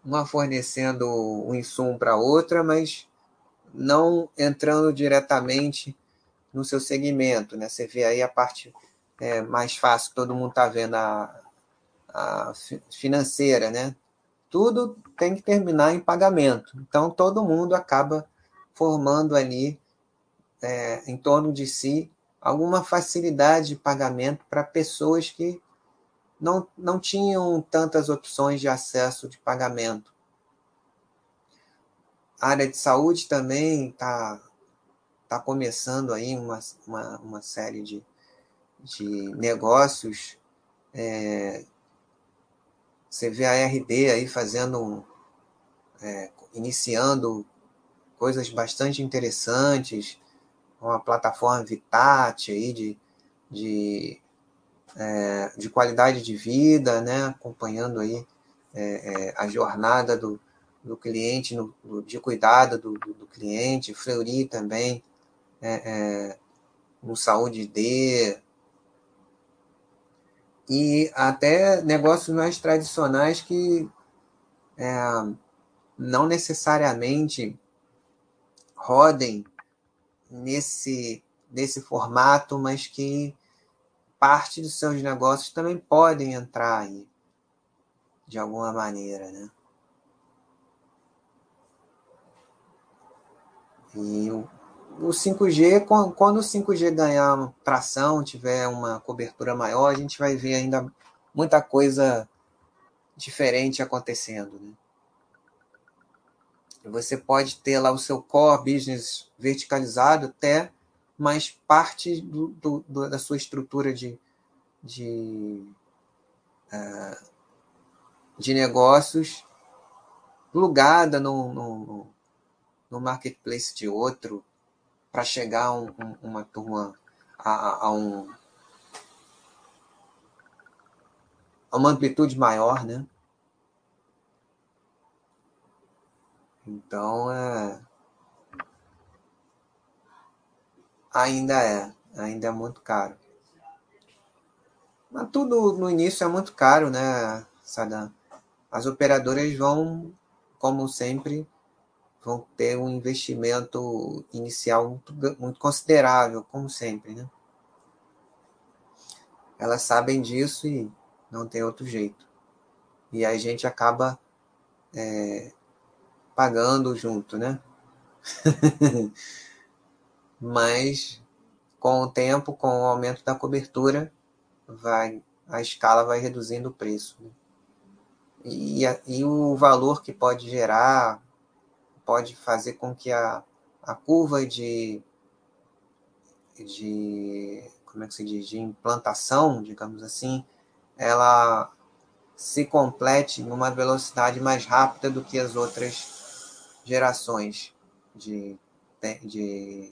uma fornecendo um insumo para outra, mas não entrando diretamente no seu segmento. Né? Você vê aí a parte é, mais fácil, todo mundo está vendo a, a financeira, né? Tudo tem que terminar em pagamento. Então, todo mundo acaba formando ali, é, em torno de si, alguma facilidade de pagamento para pessoas que não, não tinham tantas opções de acesso de pagamento. A área de saúde também está tá começando aí uma, uma, uma série de, de negócios. É, você vê a RD aí fazendo, é, iniciando coisas bastante interessantes, uma plataforma Vitat aí de, de, é, de qualidade de vida, né? acompanhando aí é, é, a jornada do, do cliente, no, de cuidado do, do, do cliente, Fleury também, é, é, no Saúde D, e até negócios mais tradicionais que é, não necessariamente rodem nesse, nesse formato, mas que parte dos seus negócios também podem entrar aí, de alguma maneira, né? E o, o 5G, quando o 5G ganhar tração, tiver uma cobertura maior, a gente vai ver ainda muita coisa diferente acontecendo, né? Você pode ter lá o seu core business verticalizado até mas parte do, do, do, da sua estrutura de, de, uh, de negócios plugada no, no, no marketplace de outro para chegar um, um, uma turma a, a, um, a uma amplitude maior, né? Então, é, ainda é, ainda é muito caro. Mas tudo no início é muito caro, né, Sadam? As operadoras vão, como sempre, vão ter um investimento inicial muito, muito considerável, como sempre, né? Elas sabem disso e não tem outro jeito. E a gente acaba é, pagando junto, né? Mas com o tempo, com o aumento da cobertura, vai a escala vai reduzindo o preço. Né? E, e o valor que pode gerar pode fazer com que a, a curva de, de como é que se diz, de implantação, digamos assim, ela se complete numa velocidade mais rápida do que as outras gerações de, de,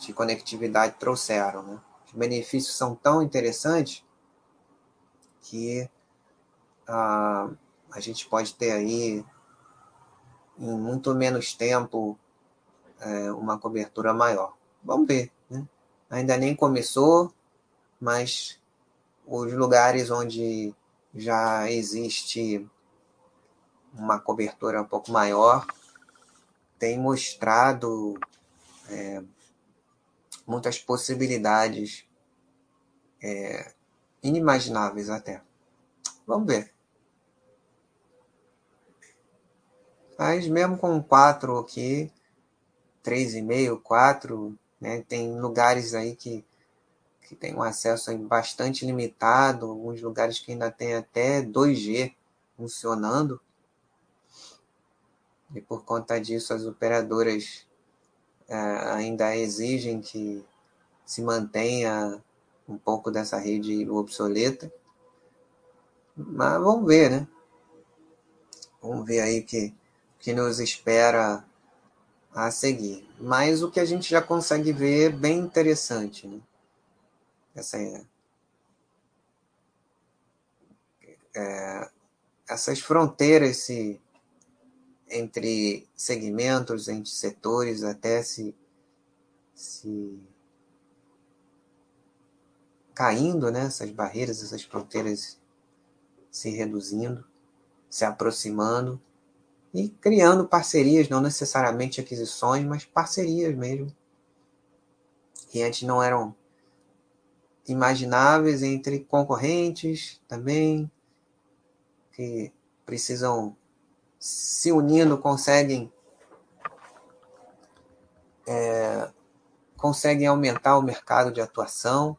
de conectividade trouxeram. Né? Os benefícios são tão interessantes que ah, a gente pode ter aí em muito menos tempo é, uma cobertura maior. Vamos ver. Né? Ainda nem começou, mas os lugares onde já existe uma cobertura um pouco maior tem mostrado é, muitas possibilidades é, inimagináveis até. Vamos ver. Mas mesmo com quatro aqui, três e meio, quatro, né, tem lugares aí que, que tem um acesso bastante limitado, alguns lugares que ainda tem até 2G funcionando. E por conta disso as operadoras é, ainda exigem que se mantenha um pouco dessa rede obsoleta. Mas vamos ver, né? Vamos ver aí que que nos espera a seguir. Mas o que a gente já consegue ver é bem interessante, né? Essa é, essas fronteiras se, entre segmentos, entre setores, até se, se caindo, né? Essas barreiras, essas fronteiras se reduzindo, se aproximando e criando parcerias, não necessariamente aquisições, mas parcerias mesmo, que antes não eram imagináveis entre concorrentes também, que precisam se unindo, conseguem é, conseguem aumentar o mercado de atuação.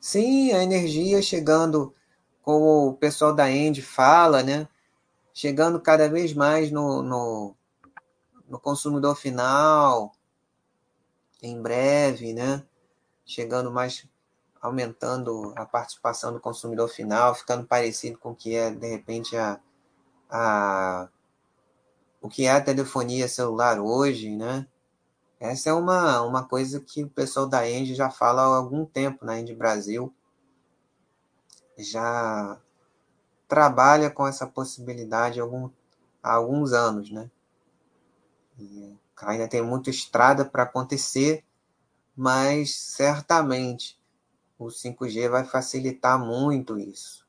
Sim, a energia chegando como o pessoal da End fala, né? chegando cada vez mais no, no, no consumidor final, em breve, né? chegando mais, aumentando a participação do consumidor final, ficando parecido com o que é, de repente, a, a, o que é a telefonia celular hoje, né? Essa é uma, uma coisa que o pessoal da End já fala há algum tempo na End Brasil, já trabalha com essa possibilidade há, algum, há alguns anos, né? E ainda tem muita estrada para acontecer, mas certamente o 5G vai facilitar muito isso,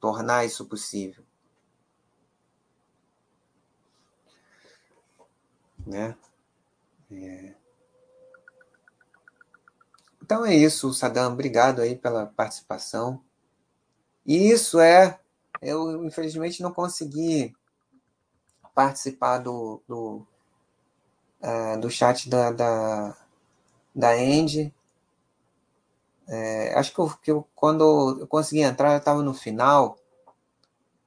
tornar isso possível. Né? É. Então é isso, Sadam. Obrigado aí pela participação. E isso é, eu infelizmente não consegui participar do, do, é, do chat da, da, da Andy. É, acho que, eu, que eu, quando eu consegui entrar, eu estava no final,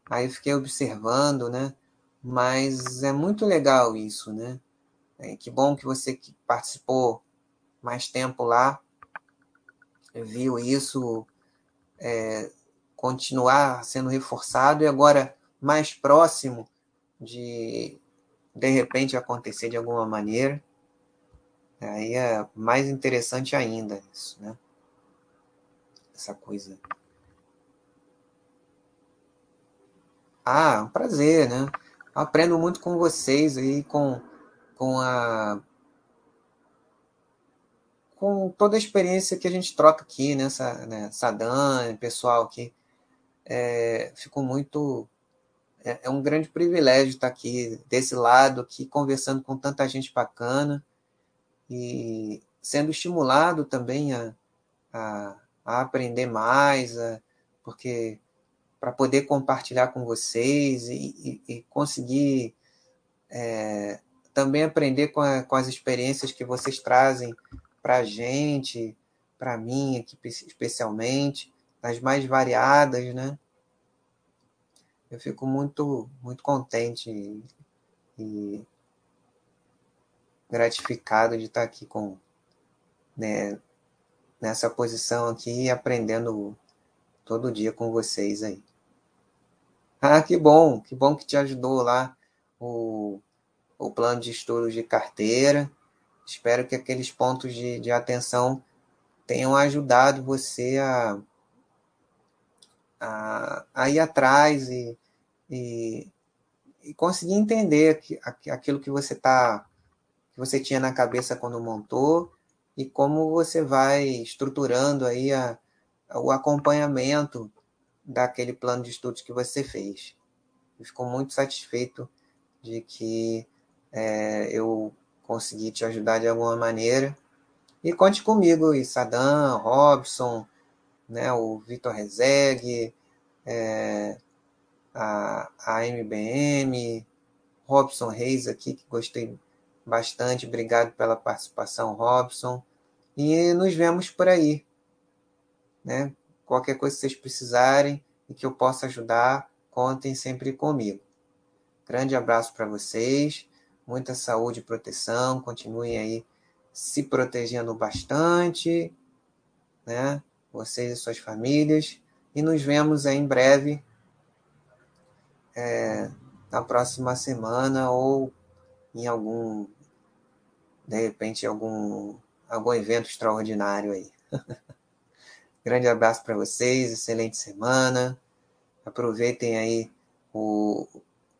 aí eu fiquei observando, né? Mas é muito legal isso, né? É, que bom que você que participou mais tempo lá, viu isso é, continuar sendo reforçado e agora mais próximo de de repente acontecer de alguma maneira. Aí é mais interessante ainda isso, né? Essa coisa. Ah, um prazer, né? Aprendo muito com vocês aí, com, com a com toda a experiência que a gente troca aqui, nessa né, Sadan, pessoal aqui. É, fico muito. É, é, um grande privilégio estar aqui desse lado, aqui conversando com tanta gente bacana e sendo estimulado também a, a, a aprender mais, a, porque para poder compartilhar com vocês e, e, e conseguir é, também aprender com, a, com as experiências que vocês trazem para a gente, para mim aqui especialmente, as mais variadas, né? Eu fico muito, muito contente e, e gratificado de estar aqui com, né, nessa posição aqui, aprendendo todo dia com vocês aí. Ah, que bom, que bom que te ajudou lá o, o plano de estudos de carteira. Espero que aqueles pontos de, de atenção tenham ajudado você a, a, a ir atrás e, e, e conseguir entender aquilo que você tá que você tinha na cabeça quando montou e como você vai estruturando aí a, o acompanhamento daquele plano de estudos que você fez. Eu fico muito satisfeito de que é, eu conseguir te ajudar de alguma maneira. E conte comigo, e Sadam, Robson, né, o Vitor Rezegue, é, a, a MBM, Robson Reis aqui, que gostei bastante. Obrigado pela participação, Robson. E nos vemos por aí. Né? Qualquer coisa que vocês precisarem e que eu possa ajudar, contem sempre comigo. Grande abraço para vocês muita saúde e proteção, continuem aí se protegendo bastante, né? Vocês e suas famílias. E nos vemos aí em breve, é, na próxima semana ou em algum, de repente, algum, algum evento extraordinário aí. Grande abraço para vocês, excelente semana. Aproveitem aí o,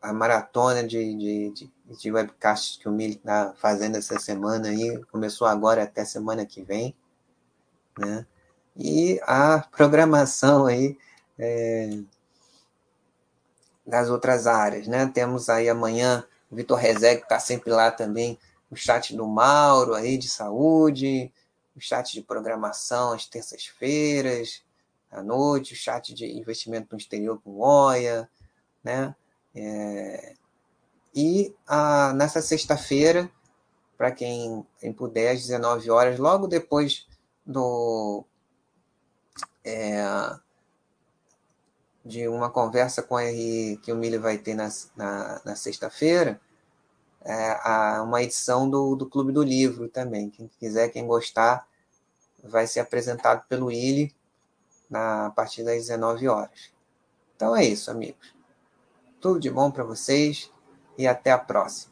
a maratona de, de, de, de webcasts que o Mili está fazendo essa semana aí, começou agora até semana que vem, né? E a programação aí é, das outras áreas, né? Temos aí amanhã o Vitor Rezeg está sempre lá também, o chat do Mauro aí de saúde, o chat de programação às terças-feiras, à noite, o chat de investimento no exterior com Oia, né? É, e a, nessa sexta-feira, para quem, quem puder, às 19 horas, logo depois do é, de uma conversa com a RI que o Mili vai ter na, na, na sexta-feira, é, uma edição do, do Clube do Livro também. Quem quiser, quem gostar, vai ser apresentado pelo Willi na, a partir das 19 horas. Então é isso, amigos. Tudo de bom para vocês e até a próxima.